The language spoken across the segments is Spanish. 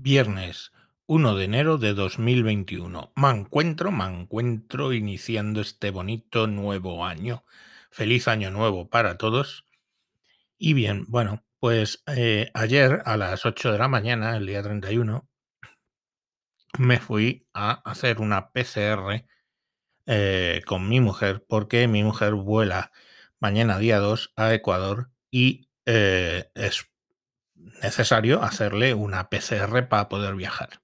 Viernes 1 de enero de 2021. Me encuentro, me encuentro iniciando este bonito nuevo año. Feliz año nuevo para todos. Y bien, bueno, pues eh, ayer a las 8 de la mañana, el día 31, me fui a hacer una PCR eh, con mi mujer porque mi mujer vuela mañana día 2 a Ecuador y eh, es necesario hacerle una PCR para poder viajar.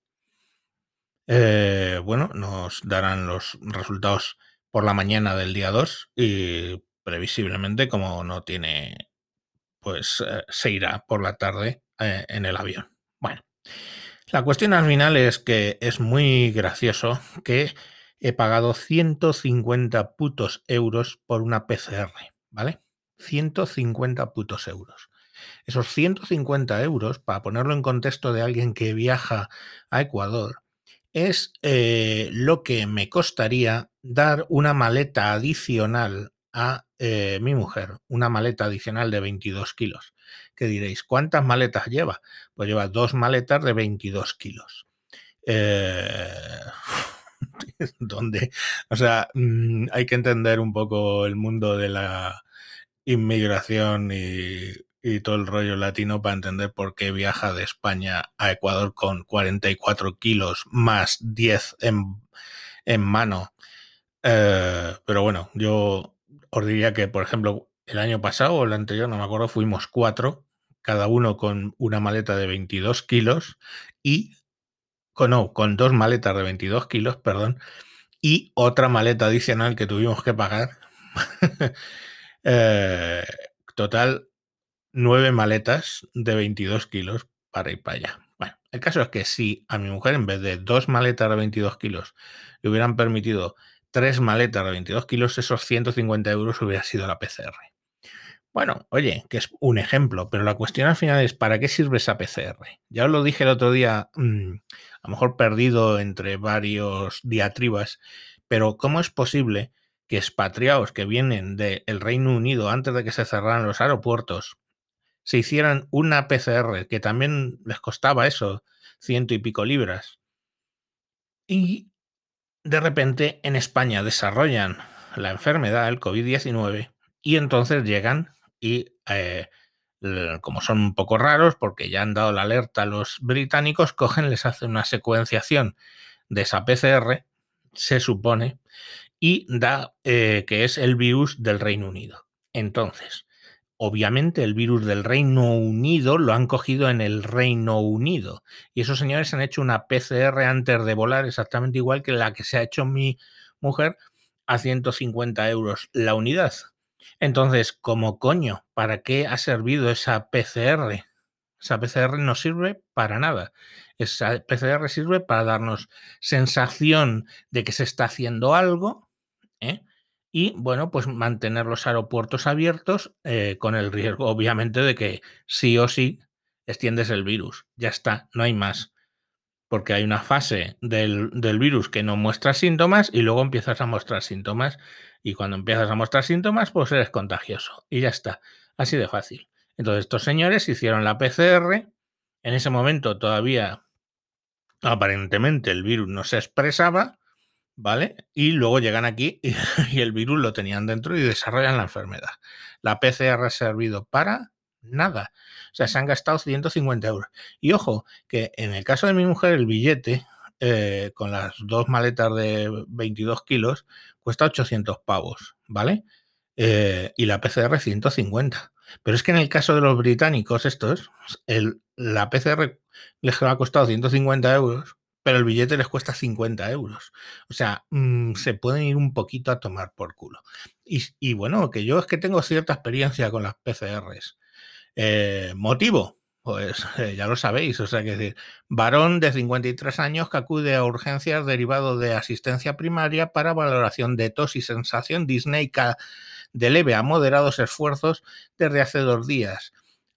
Eh, bueno, nos darán los resultados por la mañana del día 2 y previsiblemente, como no tiene, pues eh, se irá por la tarde eh, en el avión. Bueno, la cuestión al final es que es muy gracioso que he pagado 150 putos euros por una PCR, ¿vale? 150 putos euros. Esos 150 euros, para ponerlo en contexto de alguien que viaja a Ecuador, es eh, lo que me costaría dar una maleta adicional a eh, mi mujer, una maleta adicional de 22 kilos. Que diréis, ¿cuántas maletas lleva? Pues lleva dos maletas de 22 kilos. Eh, donde, o sea, mm, hay que entender un poco el mundo de la inmigración y, y todo el rollo latino para entender por qué viaja de España a Ecuador con 44 kilos más 10 en, en mano. Eh, pero bueno, yo os diría que, por ejemplo, el año pasado o el anterior, no me acuerdo, fuimos cuatro, cada uno con una maleta de 22 kilos y con, no, con dos maletas de 22 kilos, perdón, y otra maleta adicional que tuvimos que pagar. eh, total, nueve maletas de 22 kilos para ir para allá. Bueno, el caso es que si a mi mujer en vez de dos maletas de 22 kilos le hubieran permitido tres maletas de 22 kilos, esos 150 euros hubiera sido la PCR. Bueno, oye, que es un ejemplo, pero la cuestión al final es ¿para qué sirve esa PCR? Ya os lo dije el otro día, mmm, a lo mejor perdido entre varios diatribas, pero ¿cómo es posible que expatriados que vienen del Reino Unido antes de que se cerraran los aeropuertos se hicieran una PCR, que también les costaba eso, ciento y pico libras. Y de repente en España desarrollan la enfermedad, el COVID-19, y entonces llegan y, eh, como son un poco raros, porque ya han dado la alerta a los británicos, cogen, les hacen una secuenciación de esa PCR, se supone, y da eh, que es el virus del Reino Unido. Entonces, obviamente el virus del Reino Unido lo han cogido en el Reino Unido. Y esos señores han hecho una PCR antes de volar, exactamente igual que la que se ha hecho mi mujer, a 150 euros la unidad. Entonces, ¿cómo coño? ¿Para qué ha servido esa PCR? Esa PCR no sirve para nada. Esa PCR sirve para darnos sensación de que se está haciendo algo, ¿eh? Y bueno, pues mantener los aeropuertos abiertos eh, con el riesgo, obviamente, de que sí o sí extiendes el virus. Ya está, no hay más. Porque hay una fase del, del, virus que no muestra síntomas y luego empiezas a mostrar síntomas. Y cuando empiezas a mostrar síntomas, pues eres contagioso. Y ya está. Así de fácil. Entonces, estos señores hicieron la PCR. En ese momento todavía, aparentemente, el virus no se expresaba ¿vale? Y luego llegan aquí y, el virus lo tenían dentro y desarrollan la enfermedad. La PCR ha servido para nada. O sea, se han gastado 150 euros. Y ojo, que en el caso de mi mujer, el billete eh, con las dos maletas de 22 kilos cuesta 800 pavos, ¿vale? Eh, y la PCR 150. Pero es que en el caso de los británicos, estos, el, la PCR les ha costado 150 euros pero el billete les cuesta 50 euros. O sea, mmm, se pueden ir un poquito a tomar por culo. Y, y, bueno, que yo es que tengo cierta experiencia con las PCRs. Eh, ¿Motivo? Pues eh, ya lo sabéis, o sea, que decir, varón de 53 años que acude a urgencias derivado de asistencia primaria para valoración de tos y sensación disneica de leve a moderados esfuerzos desde hace dos días.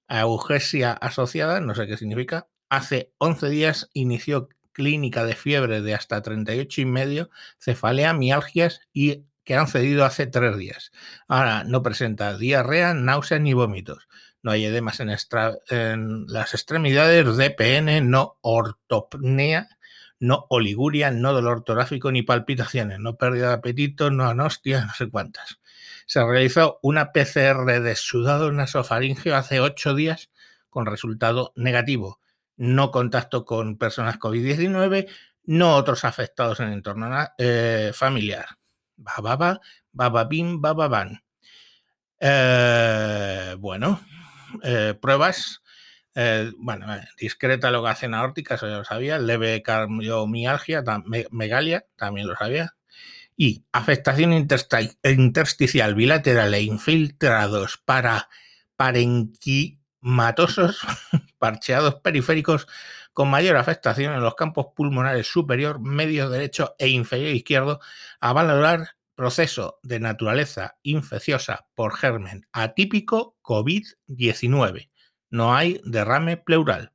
Eugesia asociada, no sé qué significa, hace 11 días inició clínica de fiebre de hasta 38 y medio, cefalea, mialgias y que han cedido hace tres días. Ahora no presenta diarrea, náuseas ni vómitos. no hay edemas en, las extremidades, DPN, no ortopnea, no oliguria, no dolor torácico ni palpitaciones, no pérdida de apetito, no anostia, no sé cuántas. Se realizó una PCR de sudado nasofaringeo hace ocho días con resultado negativo. No contacto con personas COVID-19, no otros afectados en el entorno eh, familiar. Bababa, bababim, bababan. Eh, bueno, eh, pruebas. Bueno, discreta locación aórtica, eso ya lo sabía. Leve cardiomialgia, megalia, también lo sabía. Y afectación intersticial bilateral e infiltrados para parenquimatosos, parcheados periféricos con mayor afectación en los campos pulmonares superior, medio derecho e inferior izquierdo, a valorar proceso de naturaleza infecciosa por germen atípico COVID-19. No hay derrame pleural.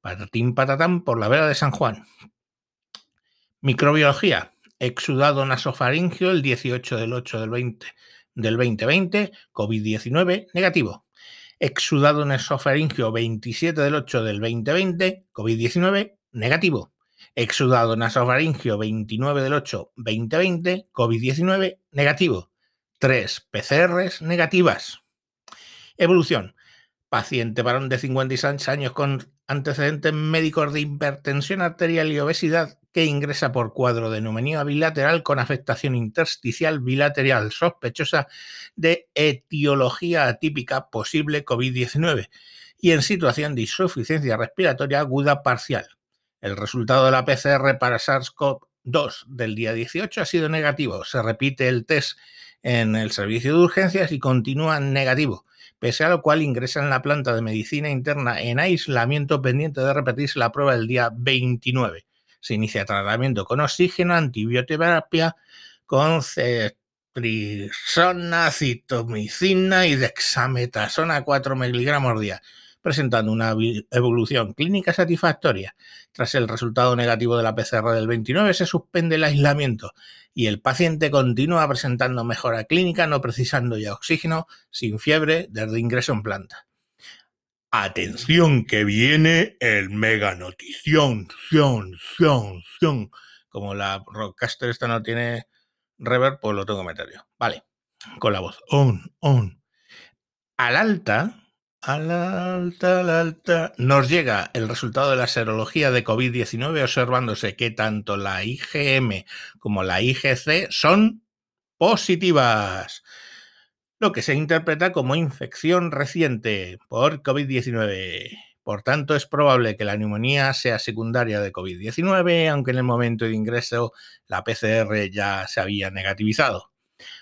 Patatín patatán por la vera de San Juan. Microbiología. Exudado nasofaringio el 18 del 8 del 20 del 2020, COVID-19 negativo. Exudado nasofaringio 27 del 8 del 2020, COVID-19 negativo exudado nasofaringio 29 del 8 2020, COVID-19 negativo. 3 PCRs negativas. Evolución. Paciente varón de 56 años con antecedentes médicos de hipertensión arterial y obesidad que ingresa por cuadro de neumonía bilateral con afectación intersticial bilateral sospechosa de etiología atípica posible COVID-19 y en situación de insuficiencia respiratoria aguda parcial el resultado de la PCR para SARS-CoV-2 del día 18 ha sido negativo. Se repite el test en el servicio de urgencias y continúa negativo, pese a lo cual ingresa en la planta de medicina interna en aislamiento pendiente de repetirse la prueba del día 29. Se inicia tratamiento con oxígeno, antibioterapia con cetrisona, citomicina y dexametasona 4 miligramos día presentando una evolución clínica satisfactoria. Tras el resultado negativo de la PCR del 29 se suspende el aislamiento y el paciente continúa presentando mejora clínica, no precisando ya oxígeno, sin fiebre, desde ingreso en planta. Atención que viene el mega notición, ción, ción, ción. Como la Rockcaster esta no tiene reverb, pues lo tengo que meter yo. Vale, con la voz. On, on. Al alta, al alta, al alta, nos llega el resultado de la serología de COVID-19 observándose que tanto la IgM como la IgC son positivas, lo que se interpreta como infección reciente por COVID-19. Por tanto, es probable que la neumonía sea secundaria de COVID-19, aunque en el momento de ingreso la PCR ya se había negativizado.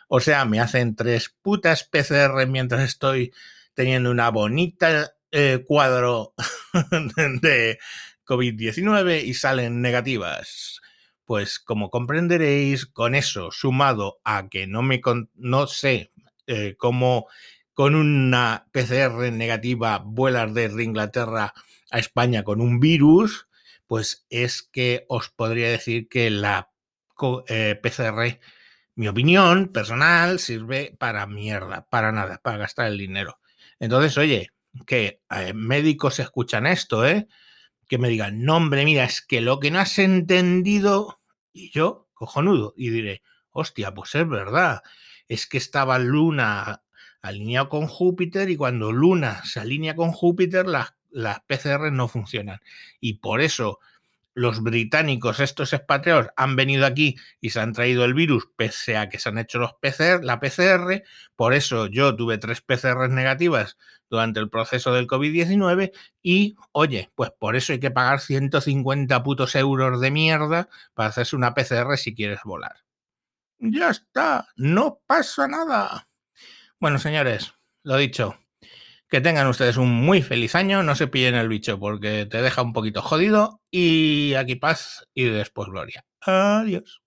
O sea, me hacen tres putas PCR mientras estoy teniendo una bonita eh, cuadro de COVID-19 y salen negativas. Pues como comprenderéis, con eso sumado a que no me no sé eh, cómo con una PCR negativa vuelas desde Inglaterra a España con un virus, pues es que os podría decir que la eh, PCR, mi opinión personal, sirve para mierda, para nada, para gastar el dinero. Entonces, oye, que eh, médicos escuchan esto, ¿eh? Que me digan, no, hombre, mira, es que lo que no has entendido, y yo, cojonudo, y diré, hostia, pues es verdad, es que estaba Luna alineado con Júpiter y cuando Luna se alinea con Júpiter, las, las PCR no funcionan. Y por eso los británicos, estos expatriados, han venido aquí y se han traído el virus, pese a que se han hecho los PCR, la PCR. Por eso yo tuve tres PCR negativas durante el proceso del COVID-19 y, oye, pues por eso hay que pagar 150 putos euros de mierda para hacerse una PCR si quieres volar. Ya está, no pasa nada. Bueno, señores, lo dicho, que tengan ustedes un muy feliz año, no se pillen el bicho porque te deja un poquito jodido y aquí paz y después gloria. Adiós.